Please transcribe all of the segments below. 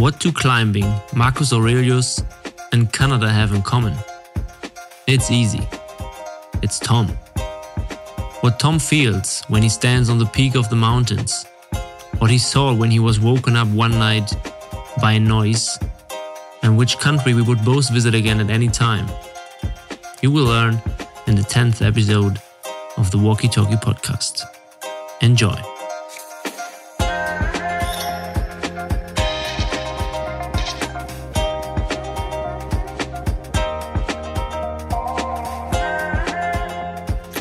What do climbing, Marcus Aurelius, and Canada have in common? It's easy. It's Tom. What Tom feels when he stands on the peak of the mountains. What he saw when he was woken up one night by a noise. And which country we would both visit again at any time. You will learn in the 10th episode of the Walkie Talkie podcast. Enjoy.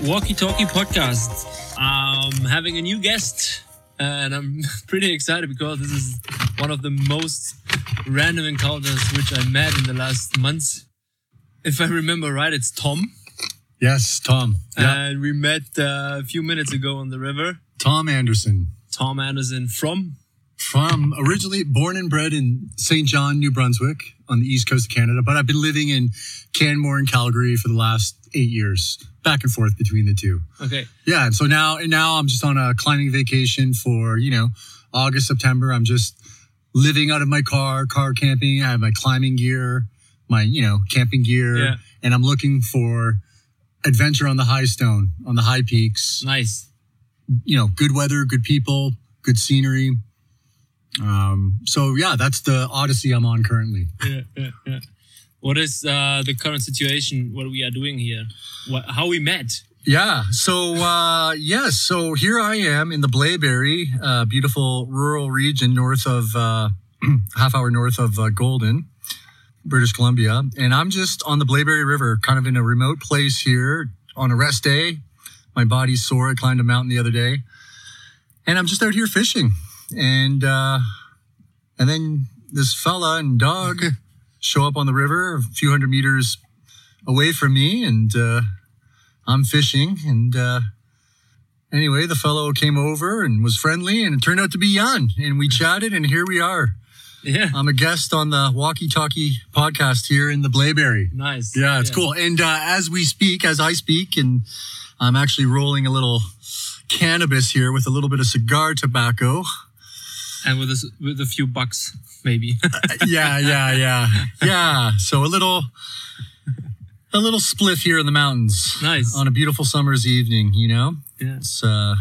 Walkie Talkie podcast. I'm having a new guest, and I'm pretty excited because this is one of the most random encounters which I met in the last months. If I remember right, it's Tom. Yes, Tom. Yeah. And we met uh, a few minutes ago on the river. Tom Anderson. Tom Anderson from From originally born and bred in Saint John, New Brunswick, on the east coast of Canada, but I've been living in Canmore and Calgary for the last eight years, back and forth between the two. okay. Yeah, and so now and now I'm just on a climbing vacation for you know August, September. I'm just living out of my car, car camping. I have my climbing gear, my you know camping gear, Yeah. and I'm looking for adventure on the high stone, on the high peaks. Nice. you know, good weather, good people, good scenery. Um, so yeah, that's the odyssey I'm on currently. Yeah, yeah, yeah. What is uh, the current situation? What we are doing here? What, how we met? Yeah. So uh, yes. so here I am in the Blaeberry, uh, beautiful rural region north of uh, half hour north of uh, Golden, British Columbia, and I'm just on the Blaeberry River, kind of in a remote place here on a rest day. My body's sore. I climbed a mountain the other day, and I'm just out here fishing, and uh, and then this fella and dog show up on the river a few hundred meters away from me, and. Uh, I'm fishing, and uh, anyway, the fellow came over and was friendly, and it turned out to be Jan, and we chatted, and here we are. Yeah. I'm a guest on the Walkie Talkie podcast here in the Blaeberry. Nice. Yeah, it's cool. And uh, as we speak, as I speak, and I'm actually rolling a little cannabis here with a little bit of cigar tobacco. And with a, with a few bucks, maybe. yeah, yeah, yeah, yeah. So a little, a little spliff here in the mountains. Nice. on a beautiful summer's evening. You know. yeah. It's uh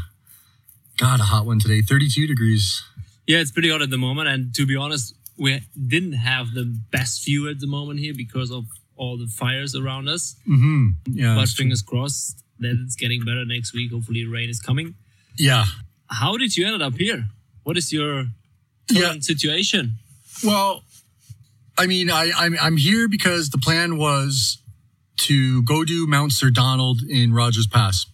God, a hot one today. 32 degrees. Yeah, it's pretty hot at the moment. And to be honest, we didn't have the best view at the moment here because of all the fires around us. Mm-hmm. Yeah. but fingers crossed that it's getting better next week. Hopefully, rain is coming. yeah. How did you end up here? What is your Yeah. situation? Well, I mean, I, I'm I'm here because the plan was to go do Mount Sir Donald in Rogers Pass,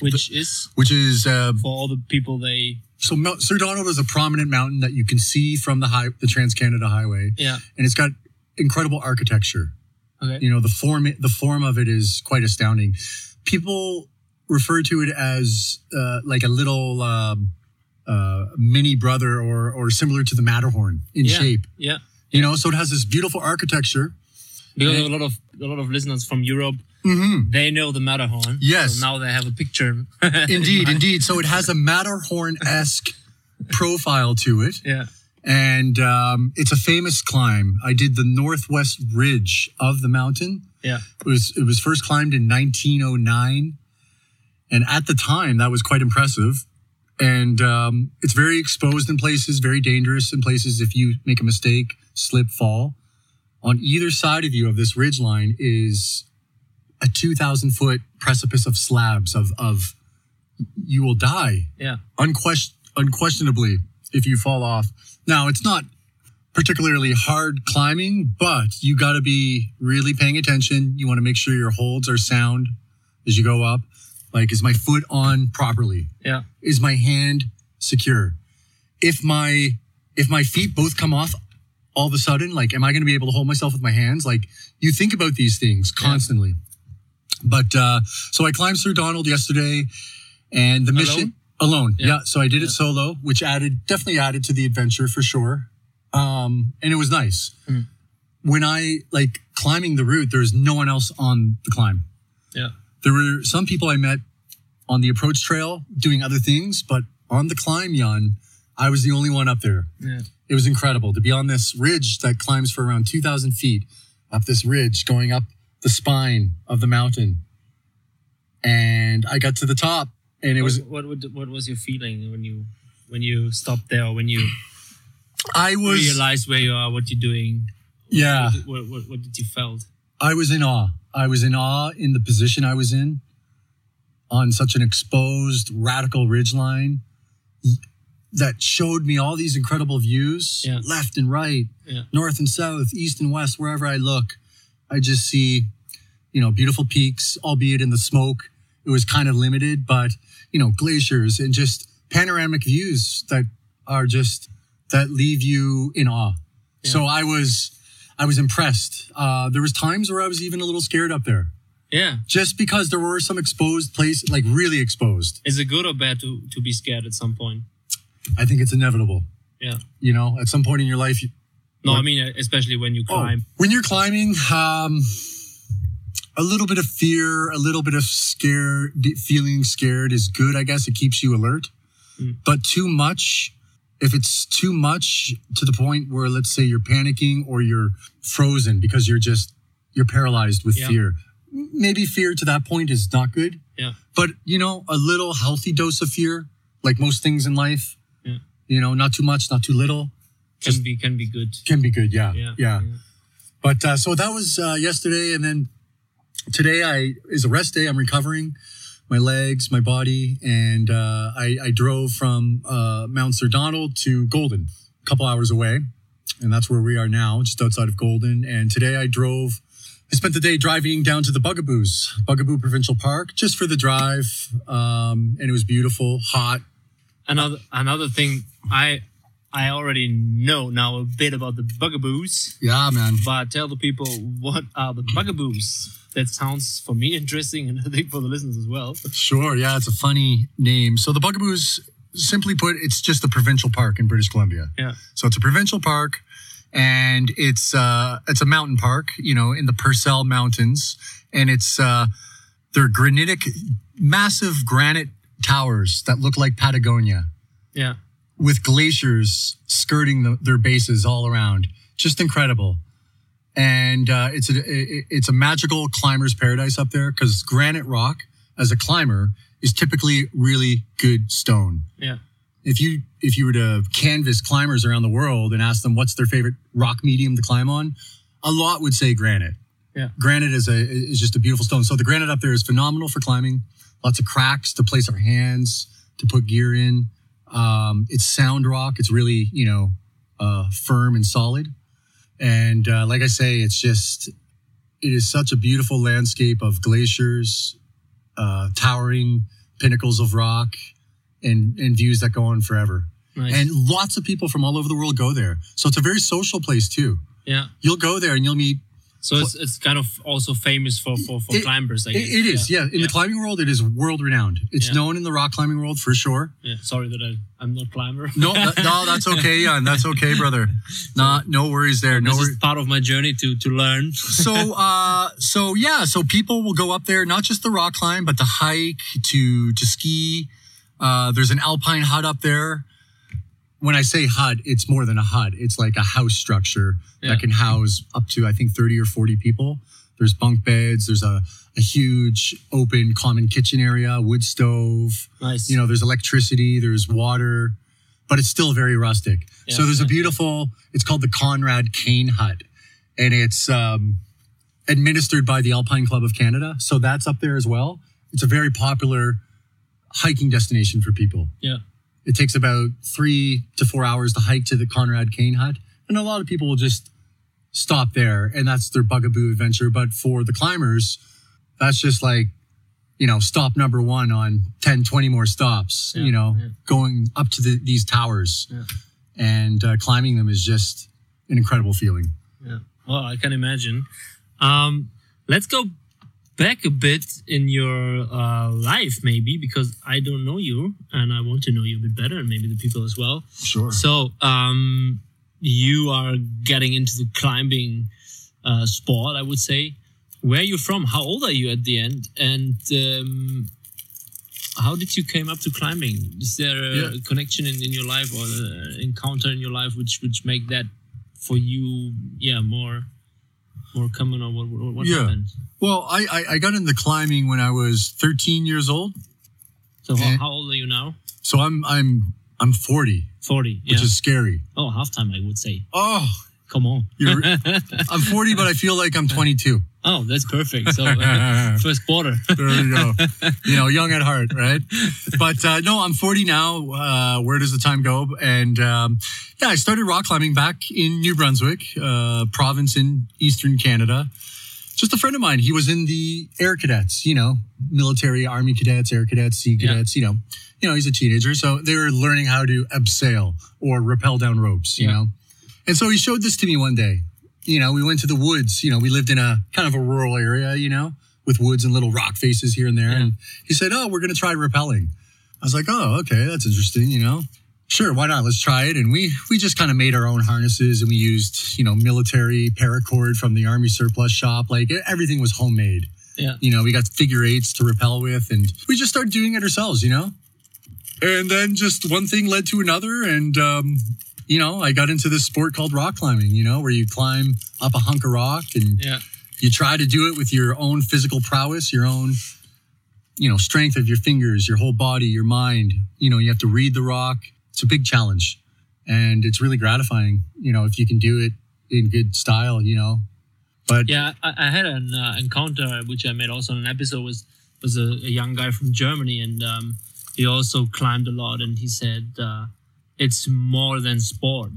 Which is which is uh, for all the people they. so Mount Sir Donald is a prominent mountain that you can see from the high the Trans Canada Highway, Yeah. and it's got incredible architecture. Okay. you know the form the form of it is quite astounding people refer to it as uh, like a little um, uh, mini brother or or similar to the matterhorn in Yeah. shape Yeah. you know so it has this beautiful architecture Because Yeah. a lot of a lot of listeners from Europe, mm-hmm. they know the Matterhorn. Yes. So now they have a picture. indeed indeed so it has a matterhorn-esque profile to it Yeah. and um, it's a famous climb i did the northwest ridge of the mountain Yeah. It was it was first climbed in 1909, and at the time that was quite impressive. And um, it's very exposed in places, very dangerous in places. If you make a mistake, slip, fall. On either side of you of this ridge line is a 2,000 foot precipice of slabs of of you will die Yeah. unquestion, unquestionably if you fall off. Now, it's not particularly hard climbing, but you got to be really paying attention. You want to make sure your holds are sound as you go up. Like, is my foot on properly? Yeah. Is my hand secure? If my if my feet both come off all of a sudden, like, am I going to be able to hold myself with my hands? Like, you think about these things Yeah. constantly. But uh, so I climbed Sir Donald yesterday, and the mission alone. Yeah. Yeah. So I did Yeah. it solo, which added definitely added to the adventure for sure. Um, and it was nice. Mm. When I like climbing the route, there was no one else on the climb. There were some people I met on the approach trail doing other things, but on the climb, Jan, I was the only one up there. Yeah. It was incredible to be on this ridge that climbs for around 2,000 feet up this ridge, going up the spine of the mountain. And I got to the top, and it what, was what, what what was your feeling when you when you stopped there or when you I was realized where you are, what you're doing? yeah. What, what, what, what did you felt? I was in awe. I was in awe in the position I was in on such an exposed radical ridgeline that showed me all these incredible views Yeah. left and right, Yeah. north and south, east and west, wherever I look. I just see, you know, beautiful peaks, albeit in the smoke. It was kind of limited, but, you know, glaciers and just panoramic views that are just, that leave you in awe. So I was, I was impressed. Uh, there was times where I was even a little scared up there, Yeah. just because there were some exposed places, like really exposed. Is it good or bad to, to be scared at some point? I think it's inevitable. Yeah. You know, at some point in your life, you, No, What? I mean, especially when you Oh, climb. when you're climbing, um, a little bit of fear, a little bit of scared, feeling scared is good. I guess it keeps you alert. Mm. But too much, if it's too much to the point where, let's say, you're panicking or you're frozen because you're just you're paralyzed with Yeah. fear. Maybe fear to that point is not good. Yeah. But you know, a little healthy dose of fear, like most things in life. Yeah. You know, not too much, not too little, Can just- be can be good. can be good. Yeah. Yeah. yeah. But uh, so that was uh, yesterday, and then today I is a rest day. I'm recovering my legs, my body, and uh, I, I drove from uh, Mount Sir Donald to Golden, a couple hours away, and that's where we are now, just outside of Golden. And today I drove. I spent the day driving down to the Bugaboos, Bugaboo Provincial Park, just for the drive, um, and it was beautiful, hot. Another another thing, I I already know now a bit about the bugaboos, Yeah, man. but tell the people what are the bugaboos. That sounds for me interesting, and I think for the listeners as well. Sure, yeah, it's a funny name. So the Bugaboos, simply put, it's just a provincial park in British Columbia. Yeah. So it's a provincial park, and it's uh, it's a mountain park, you know, in the Purcell Mountains, and it's uh, they're granitic, massive granite towers that look like Patagonia, Yeah. with glaciers skirting the, their bases all around. Just incredible. And uh, it's a it- it's a magical climber's paradise up there because granite rock, as a climber, is typically really good stone. Yeah. If you if you were to canvas climbers around the world and ask them what's their favorite rock medium to climb on, a lot would say granite. Yeah. Granite is a is just a beautiful stone. So the granite up there is phenomenal for climbing. Lots of cracks to place our hands to put gear in. Um, it's sound rock. It's really you know uh, firm and solid. And uh, like I say, it's just it is such a beautiful landscape of glaciers, uh, towering pinnacles of rock, and and views that go on forever. Nice. And lots of people from all over the world go there. So it's a very social place too. yeah. You'll go there and you'll meet. So it's, it's kind of also famous for for, for It- climbers. I guess. it is, yeah. In the climbing world, it is world renowned. It's Yeah. known in the rock climbing world for sure. Yeah. Sorry that I I'm not a climber. No, that- no, that's okay, Jan. That's okay, brother. Not, no worries there. No this worries. is part of my journey to to learn. so uh so yeah so people will go up there not just the rock climb but to hike to to ski uh there's an alpine hut up there when i say hut it's more than a hut it's like a house structure Yeah. that can house up to i think 30 or 40 people. There's bunk beds there's a, a huge open common kitchen area wood stove. Nice. you know there's electricity there's water but it's still very rustic. So Yeah, there's a beautiful it's called the Conrad Kain hut and it's um, administered by the alpine club of canada. So that's up there as well. It's a very popular hiking destination for people. Yeah. It takes about three to four hours to hike to the Conrad Kain hut and a lot of people will just stop there and that's their bugaboo adventure but for the climbers that's just like you know stop number one on 10 20 more stops Yeah, you know yeah. going up to the, these towers Yeah. and uh, climbing them is just an incredible feeling Yeah. Well, I can imagine. Um, let's go back a bit in your uh, life, maybe, because I don't know you and I want to know you a bit better, and maybe the people as well. sure So, um, you are getting into the climbing uh, sport, I would say. Where are you from? How old are you at the end? And um, how did you came up to climbing? Is there a Yeah. connection in, in your life or an encounter in your life which which make that for you, yeah, more more common or what what, Yeah. happened? Well, I, I I got into climbing when I was 13 years old. So how, how old are you now? So I'm I'm I'm 40, Forty. which Yeah. is scary. oh, halftime, I would say. Oh, Come on. You're- I'm 40, but I feel like I'm 22. Oh, that's perfect. So uh, first quarter. There you go. you know, young at heart, right? But uh, no, I'm 40 now. Uh, where does the time go? And um, yeah, I started rock climbing back in New Brunswick, uh, province in eastern Canada. Just a friend of mine. He was in the air cadets, you know, military, army cadets, air cadets, sea Yeah. cadets. You know, you know, he's a teenager, so they were learning how to abseil or rappel down ropes. You Yeah. know, and so he showed this to me one day. You know, we went to the woods. You know, we lived in a kind of a rural area. You know, with woods and little rock faces here and there. Yeah. And he said, "Oh, we're going to try rappelling." I was like, "Oh, okay, that's interesting." You know, sure, why not? Let's try it. And we we just kind of made our own harnesses and we used you know military paracord from the army surplus shop. Like everything was homemade. Yeah. You know, we got figure eights to rappel with, and we just started doing it ourselves. You know, and then just one thing led to another, and um, you know, I got into this sport called rock climbing. You know, where you climb up a hunk of rock and Yeah. you try to do it with your own physical prowess, your own, you know, strength of your fingers, your whole body, your mind. You know, you have to read the rock. It's a big challenge, and it's really gratifying. You know, if you can do it in good style. You know, but Yeah, I, I had an uh, encounter which I made also in an episode was was a, a young guy from Germany and um, he also climbed a lot and he said uh, it's more than sport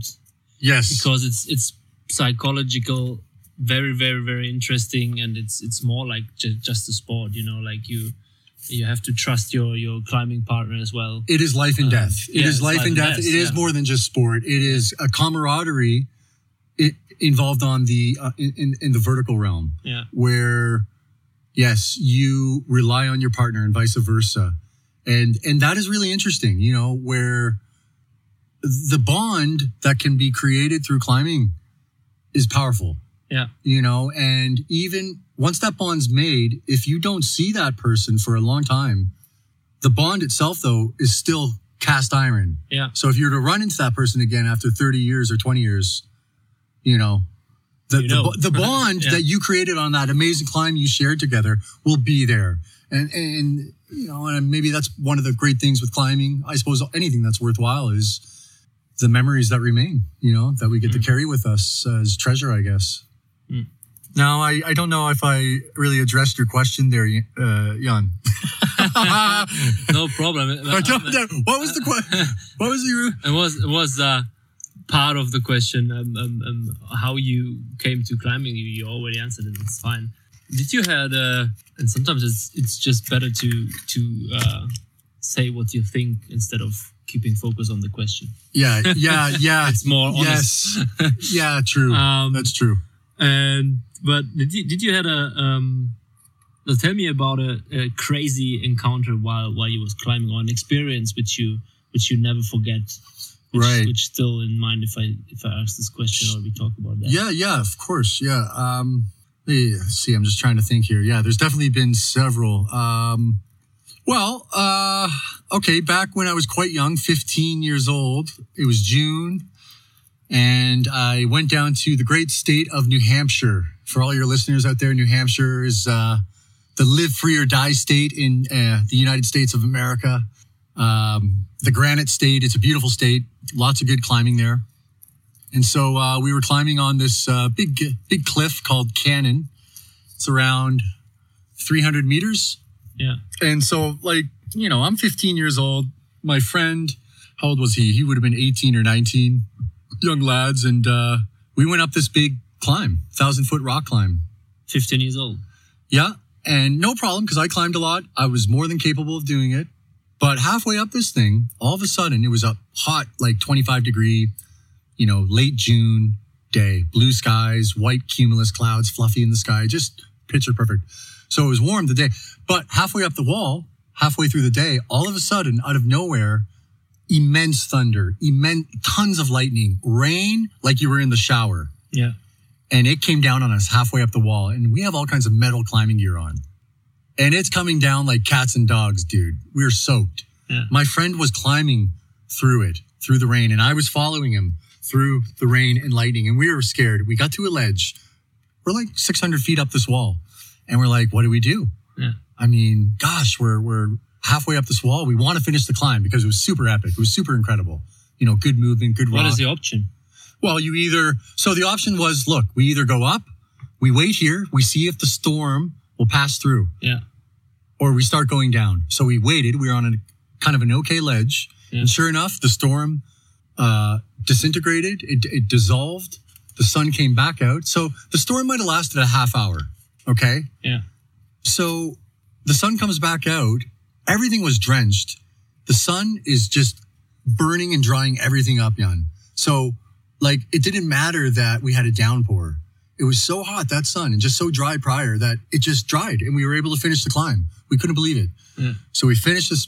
yes, because it's it's psychological, very very very interesting and it's it's more like ju- just a sport. You know, like you you have to trust your your climbing partner as well. it is life and Um, death. It yeah, is it's life and death. It is yeah. more than just sport. It is a camaraderie. It, involved on the uh, in, in in the vertical realm. Yeah, where yes you rely on your partner and vice versa and and that is really interesting you know where the bond that can be created through climbing is powerful yeah, you know and even once that bond's made if you don't see that person for a long time the bond itself though is still cast iron yeah, so if you were to run into that person again after 30 years or 20 years, you know, the, You the, know. bo- the bond Yeah. that you created on that amazing climb you shared together will be there. And, and, you know, and maybe that's one of the great things with climbing. I suppose anything that's worthwhile is the memories that remain, you know, that we get to carry with us as treasure, I guess. Mm. Now, I, I don't know if I really addressed your question there, uh, Jan. no problem. I don't know. What was the question? What was your? It was it was uh, part of the question um, um, um, how you came to climbing. You, you already answered it. It's fine. Did you had uh, and sometimes it's it's just better to to uh, say what you think instead of keeping focus on the question. Yeah, yeah, yeah. It's more honest. Yes. yeah, true. Um, That's true. And but did you did you had a um? Tell me about a, a crazy encounter while while you was climbing, or an experience which you which you never forget. Which, Right. Which still in mind if I if I ask this question or we talk about that. Yeah, yeah, of course. Yeah. Um let me see, I'm just trying to think here. Yeah, there's definitely been several. Um well, uh okay, back when I was quite young, 15 years old, it was June, and I went down to the great state of New Hampshire. For all your listeners out there, New Hampshire is uh the live free or die state in uh, the United States of America. Um, the granite state. It's a beautiful state. Lots of good climbing there. And so uh, we were climbing on this uh, big, big cliff called Cannon. It's around 300 meters. Yeah. And so, like, you know, I'm 15 years old. My friend, how old was he? He would have been 18 or 19, young lads. And uh, we went up this big climb, thousand foot rock climb. 15 years old. Yeah. And no problem because I climbed a lot. I was more than capable of doing it. But halfway up this thing, all of a sudden it was a hot, like 25 degree, you know, late June day, blue skies, white cumulus clouds, fluffy in the sky, just picture perfect. So it was warm the day. But halfway up the wall, halfway through the day, all of a sudden, out of nowhere, immense thunder, immense, tons of lightning, rain like you were in the shower Yeah. and it came down on us halfway up the wall and we have all kinds of metal climbing gear on and it's coming down like cats and dogs, dude. We were soaked. Yeah. My friend was climbing through it, through the rain, and I was following him through the rain and lightning, and we were scared. We got to a ledge. We're like 600 feet up this wall, and we're like, what do we do? Yeah. I mean, gosh, we're we're halfway up this wall. We want to finish the climb because it was super epic. It was super incredible. You know, good movement, good What rock. is the option? Well, you either so the option was look, we either go up, we wait here, we see if the storm will pass through, Yeah. or we start going down. So we waited. We were on a kind of an okay ledge, Yeah. and sure enough, the storm uh, disintegrated. It, it dissolved. The sun came back out. So the storm might have lasted a half hour. Okay. Yeah. So the sun comes back out. Everything was drenched. The sun is just burning and drying everything up, Jan. So, like, it didn't matter that we had a downpour. It was so hot that sun and just so dry prior that it just dried and we were able to finish the climb. We couldn't believe it. Yeah. So we finished this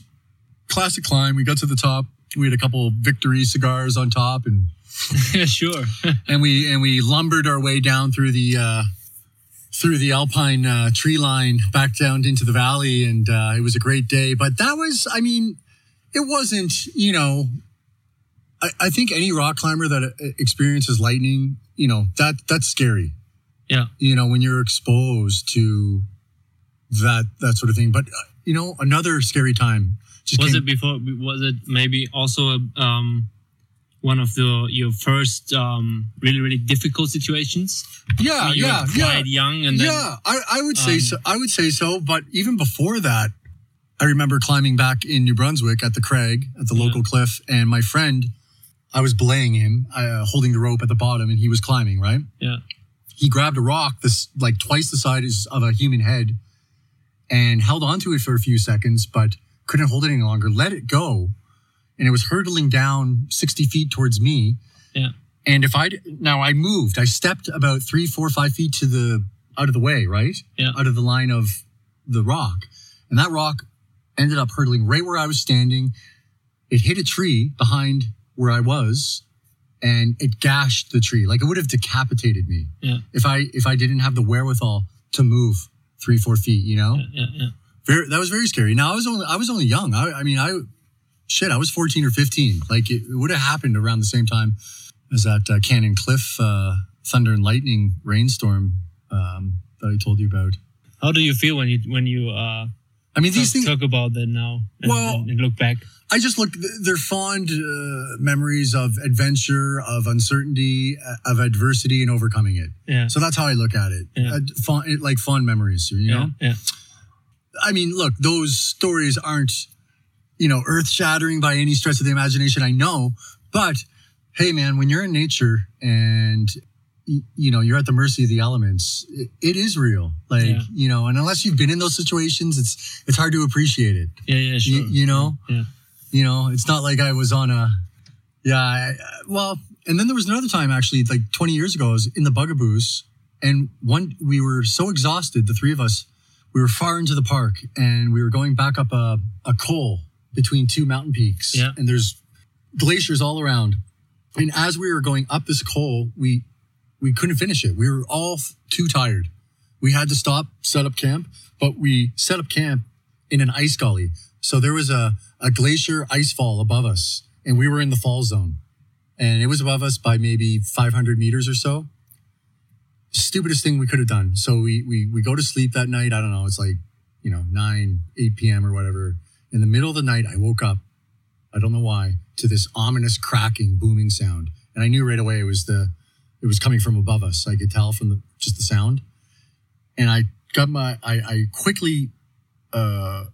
classic climb. We got to the top. We had a couple victory cigars on top and Yeah, sure. and we and we lumbered our way down through the uh, through the alpine uh, tree line back down into the valley, and uh, it was a great day. But that was, I mean, it wasn't, you know. I, I think any rock climber that uh, experiences lightning, you know, that that's scary. yeah. You know, when you're exposed to that that sort of thing. But uh, you know, another scary time. Was came- it before? Was it maybe also um, one of the your first um, really really difficult situations? Yeah, you yeah, yeah. young, and then yeah, I, I would say um, so. I would say so. But even before that, I remember climbing back in New Brunswick at the Craig at the Yeah. local cliff, and my friend, I was belaying him, uh, holding the rope at the bottom, and he was climbing. Right, yeah, he grabbed a rock this like twice the size of a human head, and held onto it for a few seconds, but couldn't hold it any longer. Let it go, and it was hurtling down sixty feet towards me. Yeah. And if I now I moved, I stepped about three, four, five feet to the out of the way, right? Yeah. Out of the line of the rock, and that rock ended up hurtling right where I was standing. It hit a tree behind where I was, and it gashed the tree. Like it would have decapitated me yeah, if I if I didn't have the wherewithal to move three, four feet. You know, yeah, yeah, yeah. very, that was very scary. Now I was only I was only young. I, I mean, I shit, I was fourteen or fifteen. Like it, it would have happened around the same time as that uh, Cannon Cliff uh, thunder and lightning rainstorm um, that I told you about. How do you feel when you when you uh, I mean, these talk, things. talk about that now and, Well- and, and look back? I just look. They're fond uh, memories of adventure, of uncertainty, uh, of adversity, and overcoming it. Yeah, So that's how I look at it. Yeah. Uh, fond, like fond memories. You know. yeah, yeah, I mean, look, those stories aren't, you know, earth shattering by any stretch of the imagination. I know, but hey, man, when you're in nature and you know you're at the mercy of the elements, it, it is real. Like Yeah. you know, and unless you've been in those situations, it's it's hard to appreciate it. yeah, yeah, sure. You, you know, yeah, you know, it's not like I was on a, yeah, I, well, and then there was another time actually, like 20 years ago, I was in the Bugaboos, and one we were so exhausted, the three of us, we were far into the park, and we were going back up a, a col between two mountain peaks, Yeah. and there's glaciers all around, and as we were going up this col, we we couldn't finish it. We were all too tired. We had to stop, set up camp, but we set up camp in an ice gully. So there was a, a glacier ice fall above us, and we were in the fall zone. And it was above us by maybe 500 meters or so. Stupidest thing we could have done. So we, we, we go to sleep that night. I don't know. It's like, you know, 9, 8 p.m. or whatever. In the middle of the night, I woke up. I don't know why to this ominous cracking, booming sound. And I knew right away it was the, it was coming from above us. I could tell from the, just the sound. And I got my, I, I quickly, uh,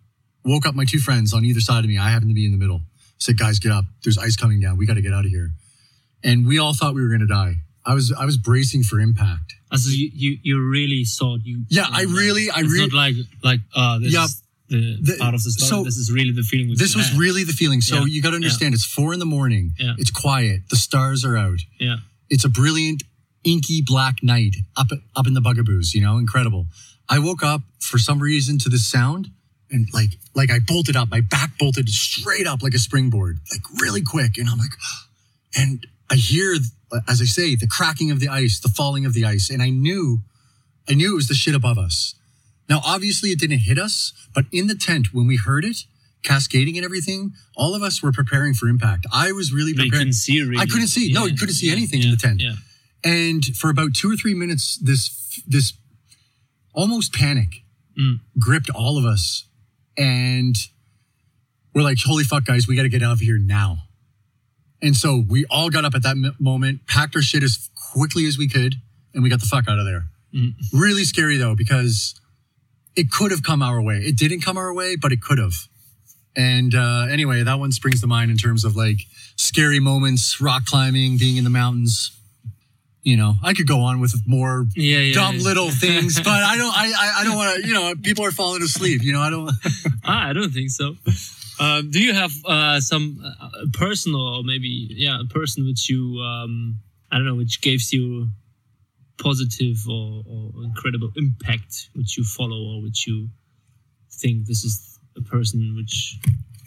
woke up my two friends on either side of me. I happened to be in the middle. I Said, guys, get up. There's ice coming down. We got to get out of here. And we all thought we were going to die. I was, I was bracing for impact. Also, you, you you really thought you. Yeah, I really, I it's really, not like like uh this Yeah, is Mm. the, the- part of the story. so this is really the feeling. this was had. really the feeling. So Yeah, you got to understand it's four in the morning. Yeah. It's quiet. The stars are out. yeah It's a brilliant, inky black night up, up in the bugaboos, you know, incredible. I woke up for some reason to this sound and like, like I bolted up, my back bolted straight up like a springboard, like really quick. And I'm like, and I hear, as I say, the cracking of the ice, the falling of the ice. And I knew, I knew it was the shit above us. Now, obviously, it didn't hit us, but in the tent when we heard it, cascading and everything, all of us were preparing for impact. I was really But preparing. couldn't see really. I couldn't see. No, you couldn't see anything in the tent. Yeah. And for about two or three minutes, this this almost panic Mm. gripped all of us, and we're like, "Holy fuck, guys, we got to get out of here now!" And so we all got up at that moment, packed our shit as quickly as we could, and we got the fuck out of there. Mm. Really scary though, because it could have come our way. It didn't come our way, but it could have. And uh, anyway, that one springs to mind in terms of like scary moments, rock climbing, being in the mountains. You know, I could go on with more Yeah, yeah. dumb yeah. little things, but I don't. I I, I don't want to. You know, people are falling asleep. You know, I don't. Ah, I don't think so. Um, do you have uh, some uh, personal, or maybe yeah, a person which you um, I don't know, which gives you positive or, or incredible impact, which you follow or which you think this is a person which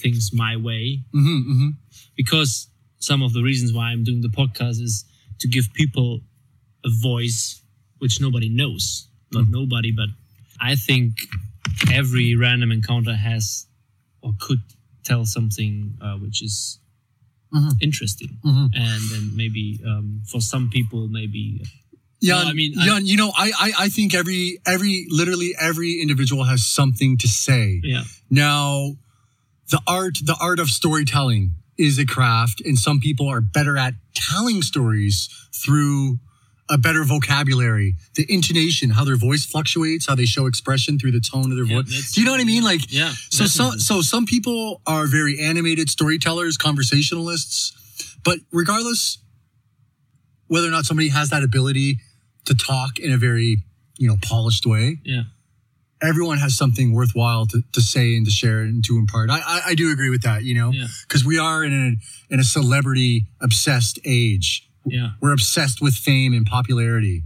thinks my way? hmm hmm Because some of the reasons why I'm doing the podcast is to give people a voice which nobody knows. Not nobody, but I think every random encounter has or could tell something uh, which is Mhm. interesting. Mhm. And then maybe um, for some people, maybe Yeah, No, I mean, I- you know, I, I I think every every literally every individual has something to say. yeah, Now, the art the art of storytelling is a craft, and some people are better at telling stories through a better vocabulary, the intonation, how their voice fluctuates, how they show expression through the tone of their Yeah, voice. Do you know what I mean? Like, yeah. so some so some people are very animated storytellers, conversationalists, but regardless whether or not somebody has that ability to talk in a very you know polished way, yeah, everyone has something worthwhile to, to say and to share and to impart. I, I, I do agree with that, you know, Yeah. because we are in a in a celebrity obsessed age. yeah, We're obsessed with fame and popularity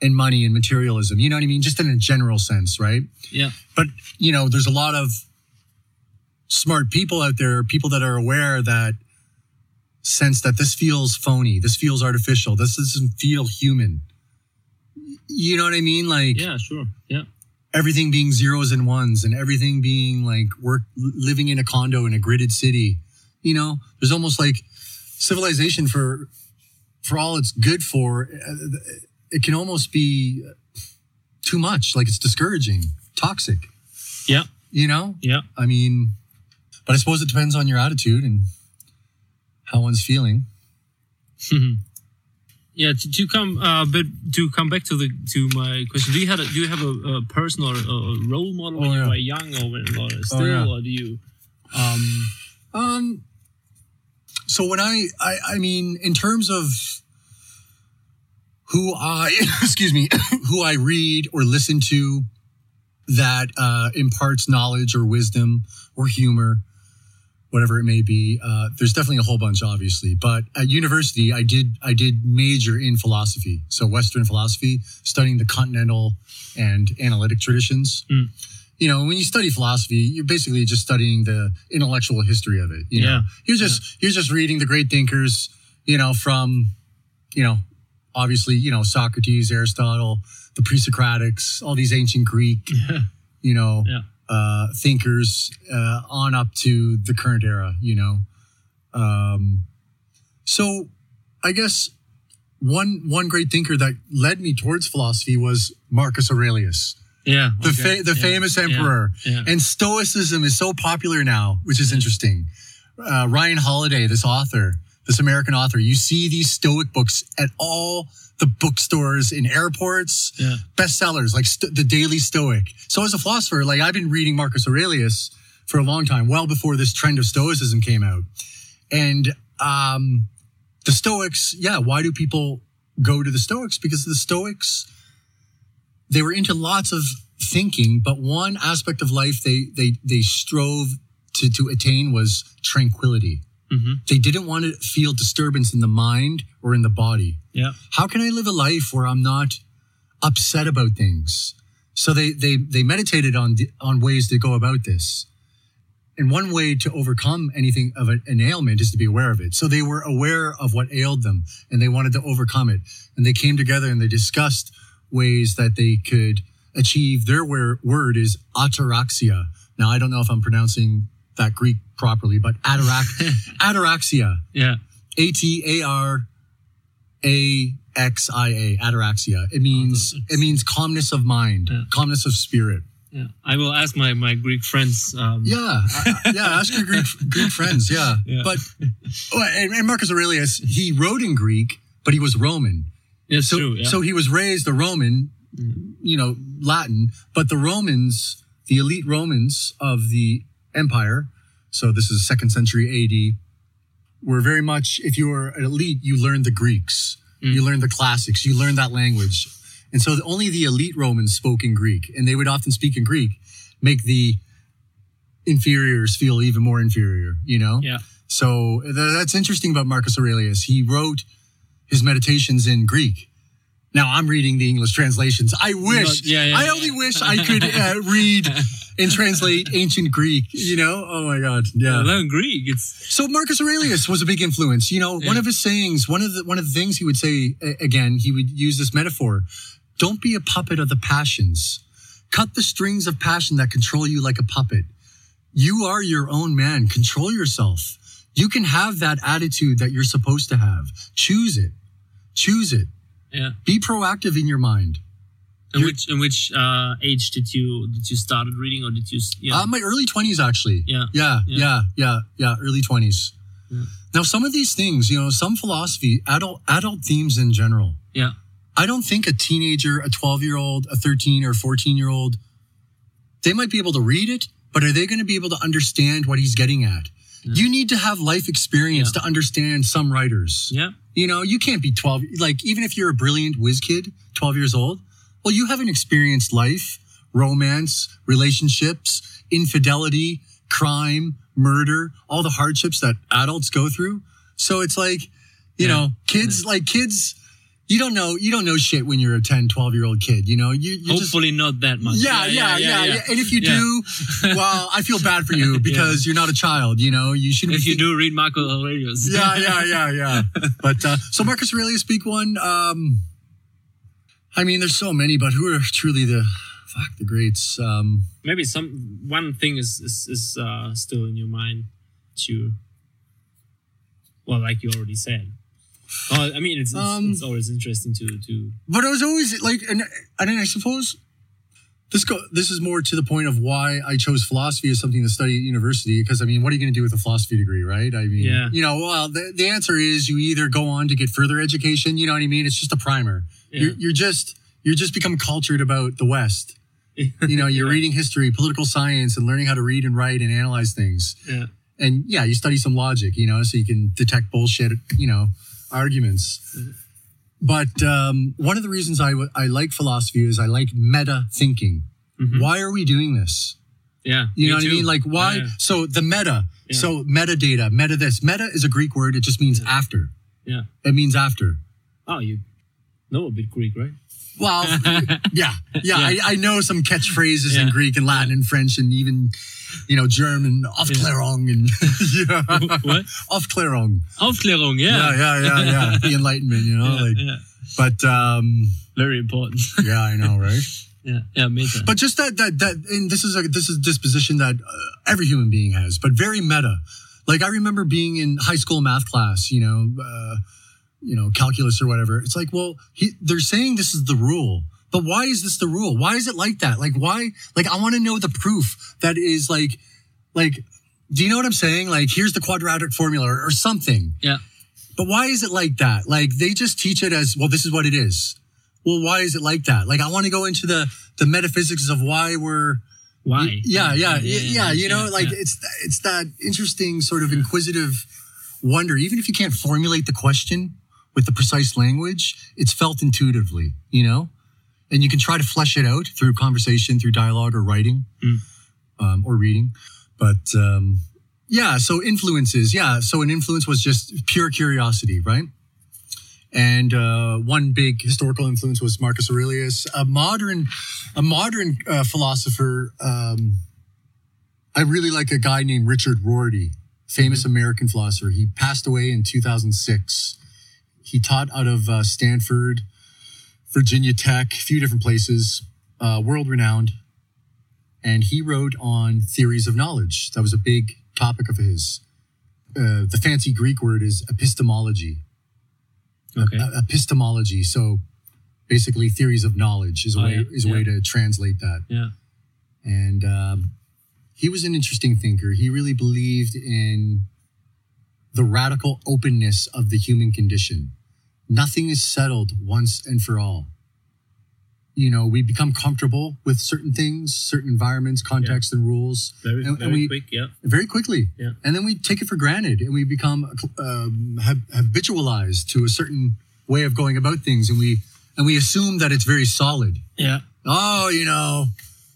and money and materialism. You know what I mean? Just in a general sense, right? yeah, but you know there's a lot of smart people out there people that are aware that sense that this feels phony this feels artificial this doesn't feel human you know what i mean? Like yeah, sure, yeah, everything being zeros and ones and everything being like work living in a condo in a gridded city you know? There's almost like civilization for for all it's good for uh, it can almost be too much. Like it's discouraging toxic. Yeah, you know? Yeah. i mean but i suppose it depends on your attitude and how one's feeling Yeah, to, to come uh, but to come back to the to my question, do you have a, do you have a, a person or a, role model when Oh, you were young or when or still, yeah. or do you? Um, Um, so when I, I, I mean, in terms of who I, excuse me, who I read or listen to that uh, imparts knowledge or wisdom or humor, whatever it may be, uh, there's definitely a whole bunch, obviously. But at university, I did, I did major in philosophy, so Western philosophy, studying the continental and analytic traditions Mm. you know, when you study philosophy, you're basically just studying the intellectual history of it. You know, Yeah. you're just you're just reading the great thinkers, you know, from, you know, obviously, you know, Socrates, Aristotle, the pre-Socratics, all these ancient Greek, you know, Yeah. Uh, thinkers uh, on up to the current era. You know, um, so I guess one one great thinker that led me towards philosophy was Marcus Aurelius yeah, the okay, fa- the yeah, famous yeah, emperor. yeah. And Stoicism is so popular now, which is interesting. Uh, Ryan Holiday, this author, this American author, you see these Stoic books at all the bookstores in airports, Yeah. bestsellers like st- the Daily Stoic. So as a philosopher, like I've been reading Marcus Aurelius for a long time, well before this trend of Stoicism came out. And um, the Stoics, yeah, why do people go to the Stoics? Because the Stoics they were into lots of thinking, but one aspect of life they they they strove to to attain was tranquility. Mhm. They didn't want to feel disturbance in the mind or in the body. yeah, How can I live a life where I'm not upset about things? So they they they meditated on the, on ways to go about this. And one way to overcome anything of an ailment is to be aware of it. So they were aware of what ailed them and they wanted to overcome it. And they came together and they discussed ways that they could achieve their word is ataraxia. Now, I don't know if I'm pronouncing that Greek properly, but atarax- ataraxia. Yeah. A T A R A X I A, ataraxia. It means that's- it means calmness of mind, Yeah. calmness of spirit. Yeah. I will ask my, my Greek friends. Um, Yeah, I- yeah. Ask your Greek Greek friends. Yeah, Yeah. but oh, and, and Marcus Aurelius, he wrote in Greek, but he was Roman. It's So, true. Yeah. so he was raised a Roman, you know, Latin. But the Romans, the elite Romans of the empire, so this is second century AD, were very much. If you were an elite, you learned the Greeks, you learned the classics, you learned that language, and so only the elite Romans spoke in Greek, and they would often speak in Greek, make the inferiors feel even more inferior. You know. yeah. So th- that's interesting about Marcus Aurelius. He wrote his meditations in Greek. Now I'm reading the English translations. I wish, yeah, yeah, I only wish I could uh, read and translate ancient Greek, you know? Oh my God. Yeah. Learn Greek. It's So Marcus Aurelius was a big influence. You know, one of his sayings, one of the one of the things he would say again, he would use this metaphor: "Don't be a puppet of the passions. Cut the strings of passion that control you like a puppet. You are your own man. Control yourself. You can have that attitude that you're supposed to have. Choose it. Choose it. yeah. Be proactive in your mind." In You're- which in which uh, age did you did you started reading or did you? Yeah. Uh, my early 20s, actually. Yeah. Yeah. Yeah. Yeah. Yeah. Yeah. Early 20s. Yeah. Now, some of these things, you know, some philosophy, adult, adult themes in general, yeah. I don't think a teenager, a 12 year old, a 13 or 14 year old, they might be able to read it, but are they going to be able to understand what he's getting at? You need to have life experience Yeah. to understand some writers. Yeah. You know, you can't be 12, like, even if you're a brilliant whiz kid, 12 years old, well, you haven't experienced life, romance, relationships, infidelity, crime, murder, all the hardships that adults go through. So it's like, you Yeah. know, kids, like kids, you don't know, you don't know shit when you're a 10, 12 year old kid, you know, you, you just, Hopefully not that much. yeah, yeah, yeah, yeah, And if you Yeah. do, well, I feel bad for you because you're not a child, you know, you shouldn't If you do read Marco Aurelius. yeah, yeah, yeah, yeah. But uh, so Marcus Aurelius speak one. Um, I mean, there's so many, but who are truly the fuck the greats? Um, Maybe some one thing is is, is uh, still in your mind to. Well, like you already said. Oh, I mean, it's, it's, Um, it's always interesting to to but I was always like, and and I suppose this go this is more to the point of why I chose philosophy as something to study at university. Because I mean, what are you going to do with a philosophy degree, right? I mean, Yeah. you know, well, the, the answer is you either go on to get further education. You know what I mean? It's just a primer. You're, you're just you're just become cultured about the West. you know, you're Yeah. reading history, political science, and learning how to read and write and analyze things. yeah And yeah, you study some logic, you know, so you can detect bullshit, you know, arguments. But um, one of the reasons I, w- I like philosophy is I like meta thinking. Mhm. Why are we doing this? yeah. You know what I mean? Like why? Yeah, So the meta. Yeah. So metadata, meta this. Meta is a Greek word. It just means after. Yeah. It means after. Oh, you know a bit Greek, right? Well, yeah, yeah. Yeah. I, I know some catchphrases in Greek and Latin and French and even, you know, German, Aufklärung and yeah, what? Aufklärung. Aufklärung, Yeah, yeah. yeah, yeah, yeah. The Enlightenment, you know, Yeah, like. yeah. But um, Very important. yeah, I know, right? yeah, yeah, meta. But just that that that, and this is a this is a disposition that uh, every human being has, but very meta. Like I remember being in high school math class, you know, uh, you know, calculus or whatever. It's like, well, he, they're saying this is the rule, but why is this the rule? Why is it like that? Like, why? Like, I want to know the proof that is like, like, do you know what I'm saying? Like, here's the quadratic formula or, or something. yeah. But why is it like that? Like, they just teach it as, well, this is what it is. Well, why is it like that? Like, I want to go into the the metaphysics of why we're Why? yeah, yeah, yeah, yeah. You know, like yeah. it's it's that interesting sort of inquisitive wonder. Even if you can't formulate the question with the precise language, it's felt intuitively. You know, and you can try to flesh it out through conversation, through dialogue, or writing, Mm. um, or reading. But um, yeah, so influences. Yeah, so an influence was just pure curiosity, right? And uh, one big historical influence was Marcus Aurelius. A modern, a modern uh, philosopher. Um, I really like a guy named Richard Rorty, famous American philosopher. He passed away in 2006. He taught out of uh, Stanford, Virginia Tech, a few different places. uh, world renowned, and he wrote on theories of knowledge. That was a big topic of his. Uh, the fancy Greek word is epistemology. Okay. Epistemology. So basically, theories of knowledge is a Oh, way yeah, is a way to translate that. Yeah. And um, he was an interesting thinker. He really believed in the radical openness of the human condition. Nothing is settled once and for all. You know, we become comfortable with certain things, certain environments, contexts, and rules Very, And- and we- quick. Yeah. very quickly. Yeah. And then we take it for granted and we become um, hab- habitualized to a certain way of going about things. And we, and we assume that it's very solid Yeah. oh, you know,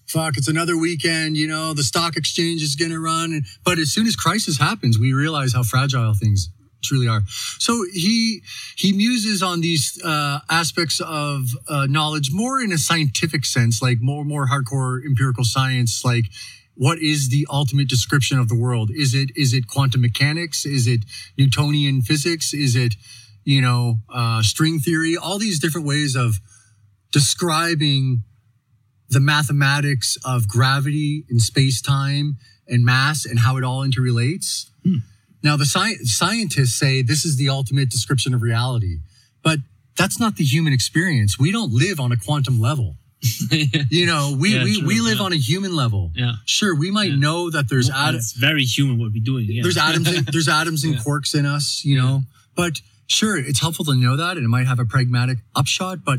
fuck, it's another weekend, you know, the stock exchange is going to run. But as soon as crisis happens, we realize how fragile things truly are. So he he muses on these uh, aspects of uh, knowledge more in a scientific sense, like more more hardcore empirical science, like what is the ultimate description of the world? Is it is it quantum mechanics? Is it Newtonian physics? Is it you know uh, string theory? All these different ways of describing the mathematics of gravity and space time and mass and how it all interrelates. Now, the sci- scientists say this is the ultimate description of reality, but that's not the human experience. We don't live on a quantum level. You know, we, Yeah, we, true, we live yeah. on a human level. Yeah. Sure, we might Yeah. know that there's Well, atoms it's very human what we're doing. Yeah. there's atoms in, there's atoms and quarks in us you know but sure it's helpful to know that and it might have a pragmatic upshot but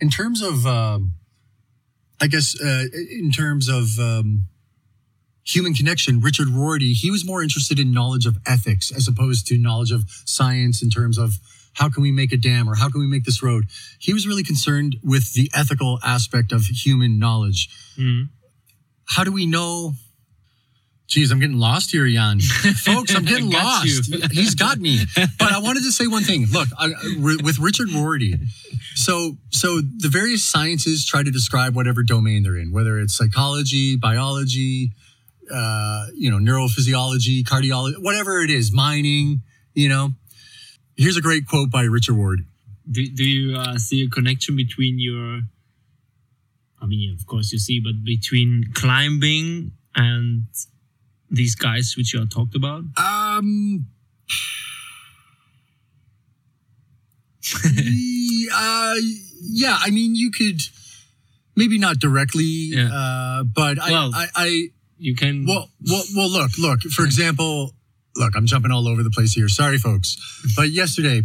in terms of um, i guess uh, in terms of um, human connection richard rorty he was more interested in knowledge of ethics as opposed to knowledge of science in terms of how can we make a dam or how can we make this road he was really concerned with the ethical aspect of human knowledge Mhm. how do we know Geez, I'm getting lost here, Jan. Folks, I'm getting lost. He's got me. But I wanted to say one thing. Look, I- with Richard Rorty, so so the various sciences try to describe whatever domain they're in, whether it's psychology, biology, uh, you know, neurophysiology, cardiology, whatever it is, mining. You know, here's a great quote by Richard Ward. Do, do you uh, see a connection between your? I mean, of course you see, but between climbing and these guys which you talked about. Um. Uh, yeah, I mean, you could maybe not directly, Yeah. uh, but I, I, I, You can. well, well, well, look, look. For example, look, I'm jumping all over the place here. Sorry, folks, but yesterday,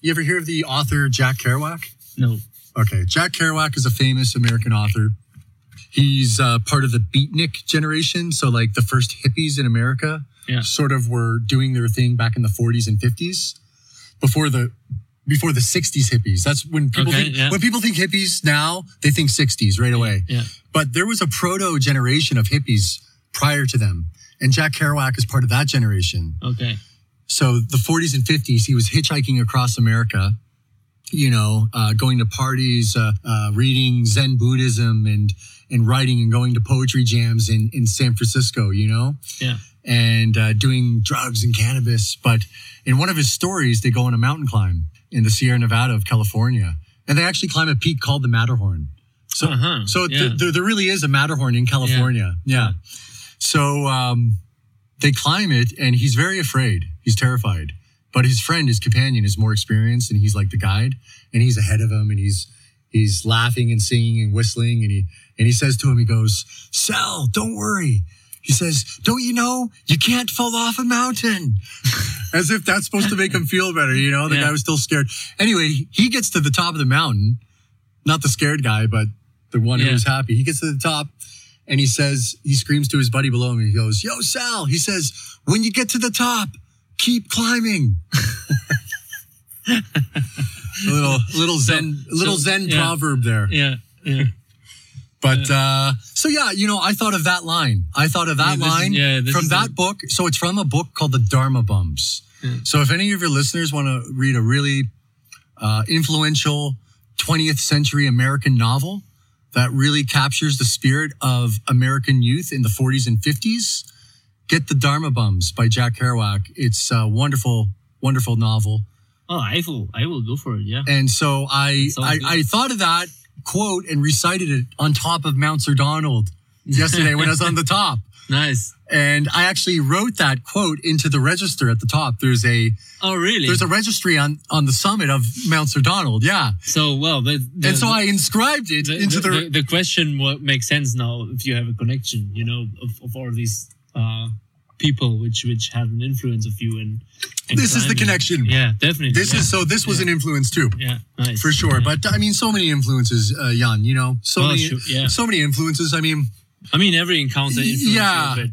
you ever hear of the author Jack Kerouac? no. Okay, Jack Kerouac is a famous American author. He's uh, part of the beatnik generation, so like the first hippies in America, Yeah. sort of were doing their thing back in the 40s and 50s, before the before the 60s hippies. That's when people Okay, think yeah. when people think hippies now, they think 60s right away. Yeah. But there was a proto generation of hippies prior to them, and Jack Kerouac is part of that generation. Okay. So the 40s and 50s, he was hitchhiking across America, you know, uh, going to parties, uh, uh, reading Zen Buddhism and and writing and going to poetry jams in in San Francisco, you know, Yeah. and uh, doing drugs and cannabis. But in one of his stories, they go on a mountain climb in the Sierra Nevada of California, and they actually climb a peak called the Matterhorn. So, Uh-huh. so Yeah. th- there, there really is a Matterhorn in California. Yeah. So um, they climb it, and he's very afraid. He's terrified. But his friend, his companion, is more experienced, and he's like the guide, and he's ahead of him, and he's he's laughing and singing and whistling, and he and he says to him, he goes, "Sal, don't worry." He says, "Don't you know you can't fall off a mountain?" As if that's supposed to make him feel better. You know, the Yeah. guy was still scared. Anyway, he gets to the top of the mountain, not the scared guy, but the one Yeah. was happy. He gets to the top and he says, he screams to his buddy below him. He goes, Yo, Sal. He says, When you get to the top, keep climbing. a little, little Zen, little so- Zen yeah. proverb there. Yeah. Yeah. But uh, so yeah, you know, I thought of that line. I thought of that Yeah, this is- line yeah, from that a- book. So it's from a book called The Dharma Bums. So if any of your listeners want to read a really uh, influential 20th century American novel that really captures the spirit of American youth in the 40s and 50s, get The Dharma Bums by Jack Kerouac. It's a wonderful, wonderful novel. Oh, I will. I will go for it. Yeah. And so I, I. I thought of that quote and recited it on top of Mount Sir Donald yesterday when I was on the top. Nice. And I actually wrote that quote into the register at the top. There's a Oh, really? there's a registry on on the summit of Mount Sir Donald. Yeah, so well, the, the, and so I inscribed it the, into the, the. question what makes sense now if you have a connection, you know, of, of all these uh, people which which have an influence of you and. and This is the connection. Yeah, definitely. this yeah. is so. This was an influence too. Yeah, nice. for sure. Yeah. But I mean, so many influences, uh, Jan. You know, so Oh, many, sure, yeah. so many influences. I mean, I mean, every encounter influences Yeah. a bit.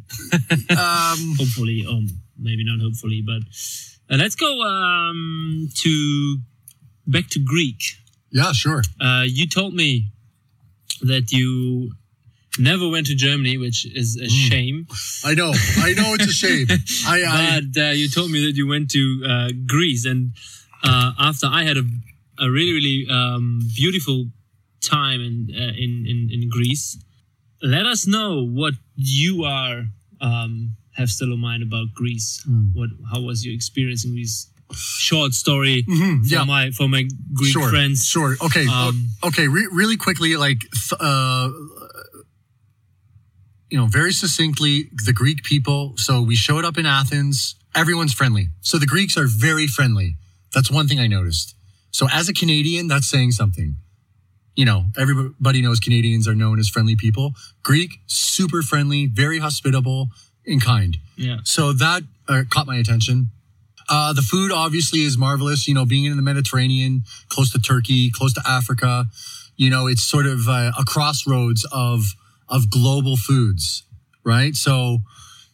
um, hopefully, um, maybe not hopefully, but uh, let's go um, to back to Greek. yeah, sure. Uh, you told me that you never went to Germany, which is a shame. I know, I know, it's a shame. I, I but uh, you told me that you went to uh, Greece, and uh, after I had a, a really, really um, beautiful time in, uh, in in in Greece, let us know what you are um, have still in mind about Greece. Hmm. What how was your experience in Greece? Short story Mhm, for yeah. my for my Greek sure, friends. sure. Okay, Um, okay. Re- really quickly, like, th- uh, you know, very succinctly, the Greek people. So we showed up in Athens. Everyone's friendly. So the Greeks are very friendly. That's one thing I noticed. So as a Canadian, that's saying something. You know, everybody knows Canadians are known as friendly people. Greek, super friendly, very hospitable and kind. Yeah. So that uh, caught my attention. Uh, the food obviously is marvelous. You know, being in the Mediterranean, close to Turkey, close to Africa, you know, it's sort of uh, a crossroads of of global foods, right? So,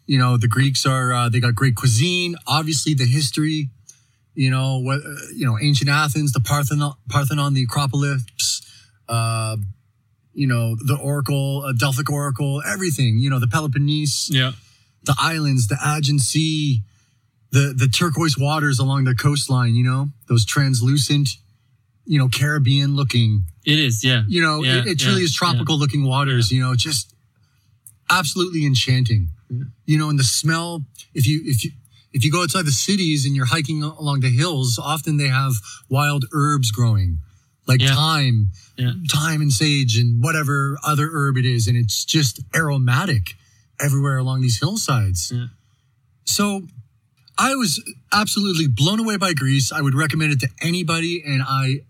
you know, the Greeks are uh, they got great cuisine. Obviously, the history, you know, what uh, you know, ancient Athens, the Parthenon, Parthenon, the Acropolis, uh, you know, the Oracle, uh, Delphic Oracle, everything. You know, the Peloponnese Yeah. the islands, the Aegean Sea, the the turquoise waters along the coastline. You know, those translucent, you know, Caribbean looking. It is. Yeah. You know, Yeah, it, it yeah, truly is tropical looking waters. You know, just absolutely enchanting. You know, and the smell. If you if you if you go outside the cities and you're hiking along the hills, often they have wild herbs growing, like Yeah. thyme, Yeah. thyme and sage and whatever other herb it is, and it's just aromatic everywhere along these hillsides. Yeah. So I was absolutely blown away by Greece. I would recommend it to anybody, and I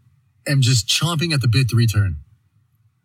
am just chomping at the bit to return.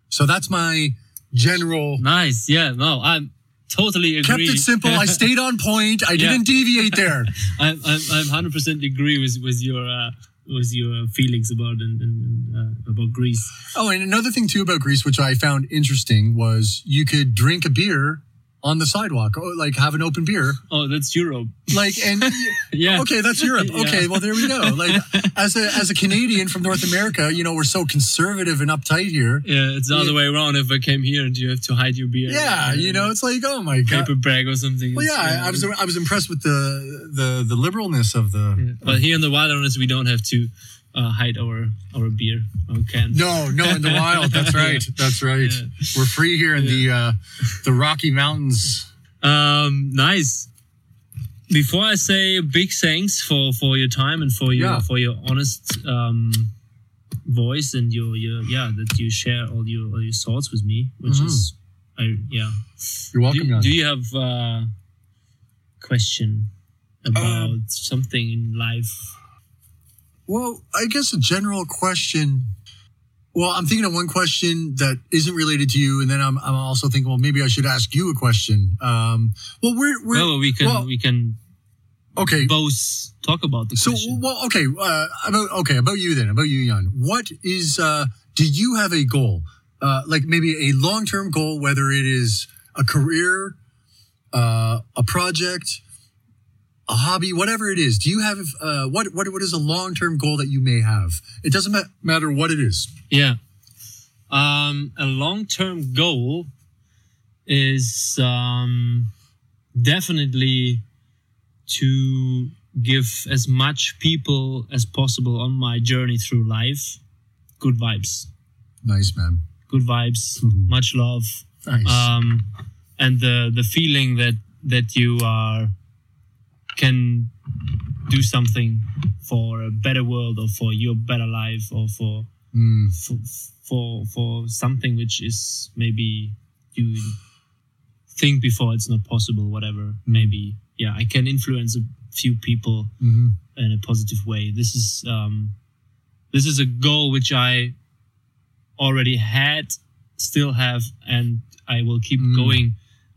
So that's my general. Nice. Yeah. No, I'm totally agree. Kept it simple. I stayed on point. I Yeah. didn't deviate there. I'm I'm I'm hundred percent agree with with your uh, with your feelings about and, and, and uh, about Greece. Oh, and another thing too about Greece, which I found interesting, was you could drink a beer on the sidewalk, or like have an open beer, Oh, that's Europe. like and Yeah. okay, that's Europe. Yeah. Okay, well there we go. Like as a as a Canadian from North America, you know we're so conservative and uptight here. Yeah, it's the other Yeah. way around. If I came here and you have to hide your beer, Yeah, you know it's like oh my god. paper bag or something. Well, yeah, I, I was I was impressed with the the the liberalness of the. Yeah. But here in the wilderness, we don't have to uh, hide our our beer, our can. No, no, in the wild. That's right. That's right. Yeah. We're free here in the uh, the Rocky Mountains. Um, nice. Before I say big thanks for for your time and for your Yeah. for your honest um, voice and your your yeah that you share all your all your thoughts with me, which Mhm. is I yeah. You're welcome, do, do you have a question about Um, something in life? Well, I guess a general question. Well, I'm thinking of one question that isn't related to you, and then I'm, I'm also thinking, well, maybe I should ask you a question. Um, well, we're, we're well, we can well, we can okay. both talk about the So, question. well, okay, uh, about okay, about you then, about you, Jan. What is? Uh, do you have a goal, uh, like maybe a long-term goal, whether it is a career, uh, a project, a hobby, whatever it is? Do you have uh, what what what is a long-term goal that you may have? It doesn't ma- matter what it is. Yeah. Um, a long term goal is um, definitely to give as much people as possible on my journey through life good vibes. Nice, man. Good vibes, Mhm. much love, Nice. um, and the the feeling that that you are can do something for a better world or for your better life or for Mm. for for for something which is maybe you think before it's not possible whatever maybe yeah i can influence a few people hmm in a positive way this is um this is a goal which i already had still have and i will keep Mm. going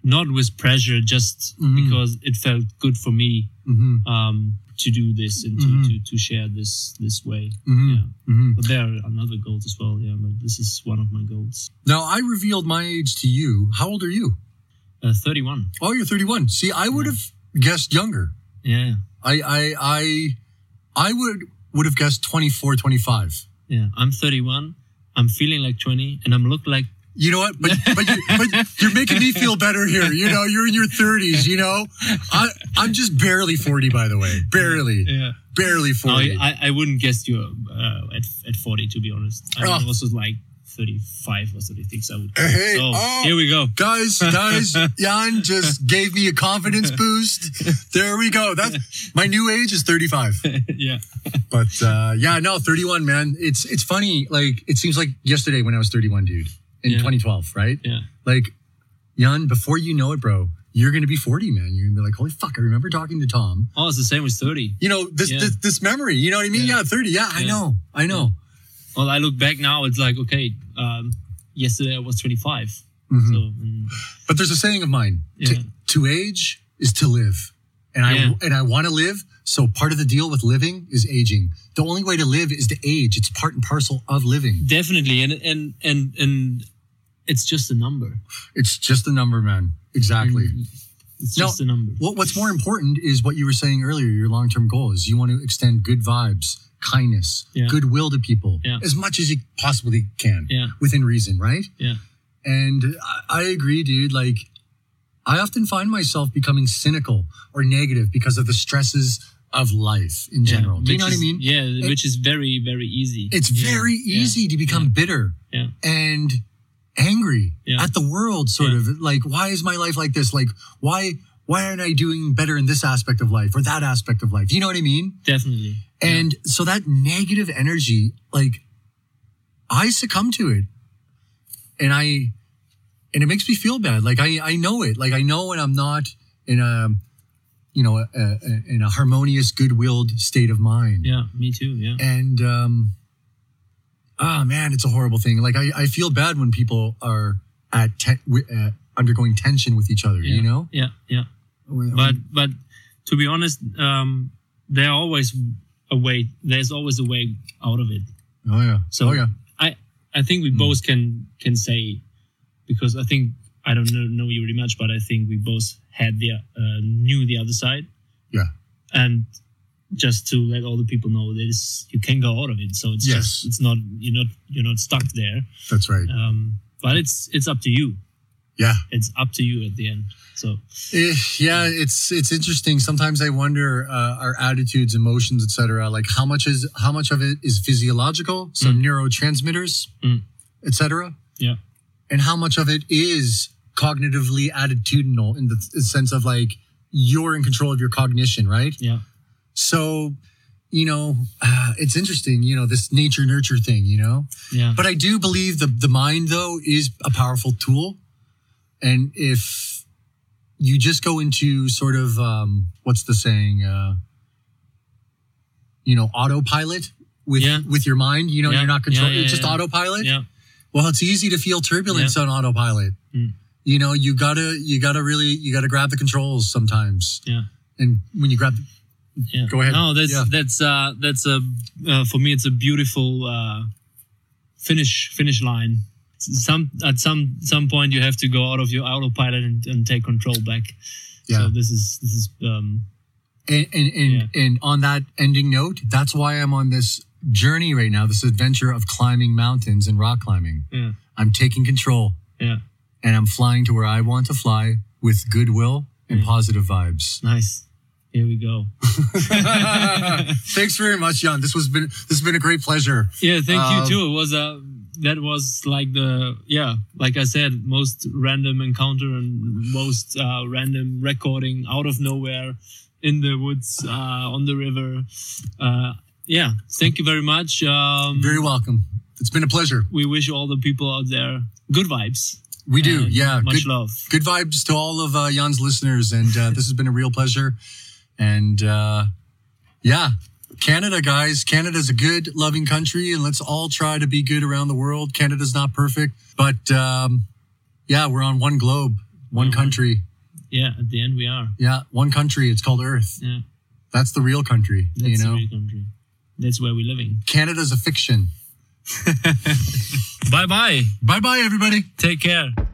not with pressure just Mhm. because it felt good for me hmm um to do this and to, Mhm. to, to share this this way hmm yeah hmm but there are another goals as well yeah but this is one of my goals Now, I revealed my age to you. How old are you? uh, 31 Oh, you're 31. See, I would have guessed younger. yeah I, I, I, I would would have guessed 24, 25. yeah i'm 31 i'm feeling like 20 and i'm look like You know what? But but, you, but you're making me feel better here. You know, you're in your 30s. You know, I I'm just barely 40, by the way. Barely, yeah barely no, 40. I, I wouldn't guess you uh, at, at 40 to be honest i Oh. was like 35 or 36 i would Hey, so oh. here we go guys, guys, Jan just gave me a confidence boost. There we go. That's my new age is 35. yeah But uh, yeah, no, 31, man. It's it's funny. Like it seems like yesterday when I was 31, dude, in Yeah. 2012, right? yeah Like, Jan, before you know it, bro, you're gonna be 40, man. You're gonna be like, holy fuck! I remember talking to Tom. oh it's the same with 30 You know this Yeah. this, this memory. You know what I mean? Yeah. Yeah, 30. Yeah, I know. I know. well i look back now it's like okay um yesterday i was 25 Mhm. so mm, But there's a saying of mine: to, to age is to live, and I and I want to live. So part of the deal with living is aging. The only way to live is to age. It's part and parcel of living. definitely and and and and it's just a number It's just a number, man. Exactly. it's No. just a number What, what's more important is what you were saying earlier. Your long term goal is you want to extend good vibes, kindness, Yeah. goodwill to people Yeah. as much as you possibly can Yeah. within reason, right? yeah And I, I agree, dude. Like, I often find myself becoming cynical or negative because of the stresses of life in Yeah, general. Do you know what I mean? Yeah, which is very, very easy. It's Yeah, very yeah, easy to become bitter Yeah. and angry Yeah. at the world, sort Yeah. of like, why is my life like this? Like, why? Why aren't I doing better in this aspect of life or that aspect of life? You know what I mean? Definitely. And so that negative energy, like, I succumb to it, and I, and it makes me feel bad. Like I, I know it. Like I know when I'm not in a, you know, a, a, in a harmonious, good-willed state of mind. Yeah, me too. Yeah. And um, oh man, it's a horrible thing. Like I, I feel bad when people are at te- uh, undergoing tension with each other. yeah. You know, Yeah, yeah. But but to be honest, um, there always a way. There's always a way out of it. oh yeah, So oh yeah, I I think we both can can say because I think I don't know, know you really much, but I think we both had the uh, knew the other side, yeah. and just to let all the people know that it's, you can go out of it. So it's Yes. just it's not you're not you're not stuck there. That's right. Um, but it's it's up to you. Yeah. It's up to you at the end. So Eh, yeah, it's it's interesting. Sometimes I wonder uh, our attitudes, emotions, etc. Like how much is how much of it is physiological, so neurotransmitters, Mm. etc., yeah, and how much of it is cognitively attitudinal in the, sense of like you're in control of your cognition, right? yeah, So, you know, uh, it's interesting. You know, this nature nurture thing. You know, yeah. but I do believe the the mind though is a powerful tool, and if you just go into sort of um, what's the saying, uh, you know, autopilot with Yeah. with your mind. You know, Yeah. you're not controlling, Yeah, it's just autopilot. yeah. Well, it's easy to feel turbulence on autopilot. Mm. You know, you gotta you gotta really you gotta grab the controls sometimes, Yeah. and when you grab, Yeah. Go ahead. No, that's Yeah. that's uh that's a uh, for me it's a beautiful uh finish finish line. Some at some some point you have to go out of your autopilot and, and take control back. Yeah. So this is this is um And and and, Yeah. and on that ending note, that's why I'm on this journey right now, this adventure of climbing mountains and rock climbing. yeah I'm taking control yeah and I'm flying to where I want to fly with goodwill and positive vibes. nice. Here we go. Thanks very much, Jan. This was been this has been a great pleasure. Yeah, thank Um, you too. It was a that was like the yeah, like I said, most random encounter and most uh, random recording out of nowhere in the woods uh, on the river. Uh, yeah, thank you very much. Um, Very welcome. It's been a pleasure. We wish all the people out there good vibes. We do. Yeah. Much Good, love. good vibes to all of uh, Jan's listeners. And uh, this has been a real pleasure. And uh, yeah, Canada, guys. Canada's a good, loving country. And let's all try to be good around the world. Canada's not perfect. But um, yeah, we're on one globe, one country. Yeah, at the end we are. Yeah, one country. It's called Earth. Yeah. That's the real country. That's you know, the real country. That's where we're living. Canada's a fiction. Bye bye. Bye bye, everybody. Take care.